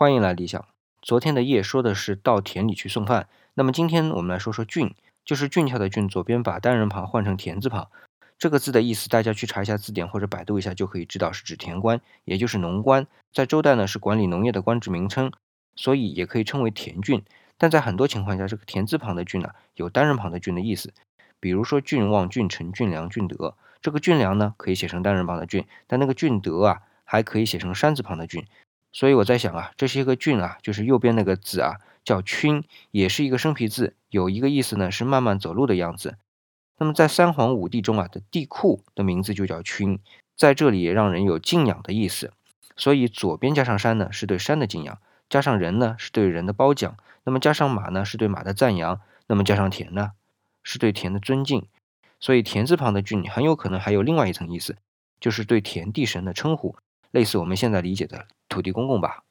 欢迎来理想。昨天的夜说的是到田里去送饭，那么今天我们来说说俊，就是俊俏的俊，左边把单人旁换成田字旁。这个字的意思，大家去查一下字典或者百度一下就可以知道，是指田官，也就是农官。在周代呢，是管理农业的官职名称，所以也可以称为田郡。但在很多情况下，这个田字旁的郡呢，有单人旁的郡的意思。比如说郡望、郡臣、郡良、郡德，这个郡良呢，可以写成单人旁的郡，但那个郡德啊，还可以写成山字旁的郡。所以我在想啊，这些个郡啊，就是右边那个字啊，叫囷，也是一个生僻字，有一个意思呢，是慢慢走路的样子。那么在三皇五帝中啊的帝喾的名字就叫囷，在这里也让人有敬仰的意思。所以左边加上山呢，是对山的敬仰；加上人呢，是对人的褒奖；那么加上马呢，是对马的赞扬；那么加上田呢，是对田的尊敬。所以田字旁的郡很有可能还有另外一层意思，就是对田地神的称呼。类似我们现在理解的土地公公吧。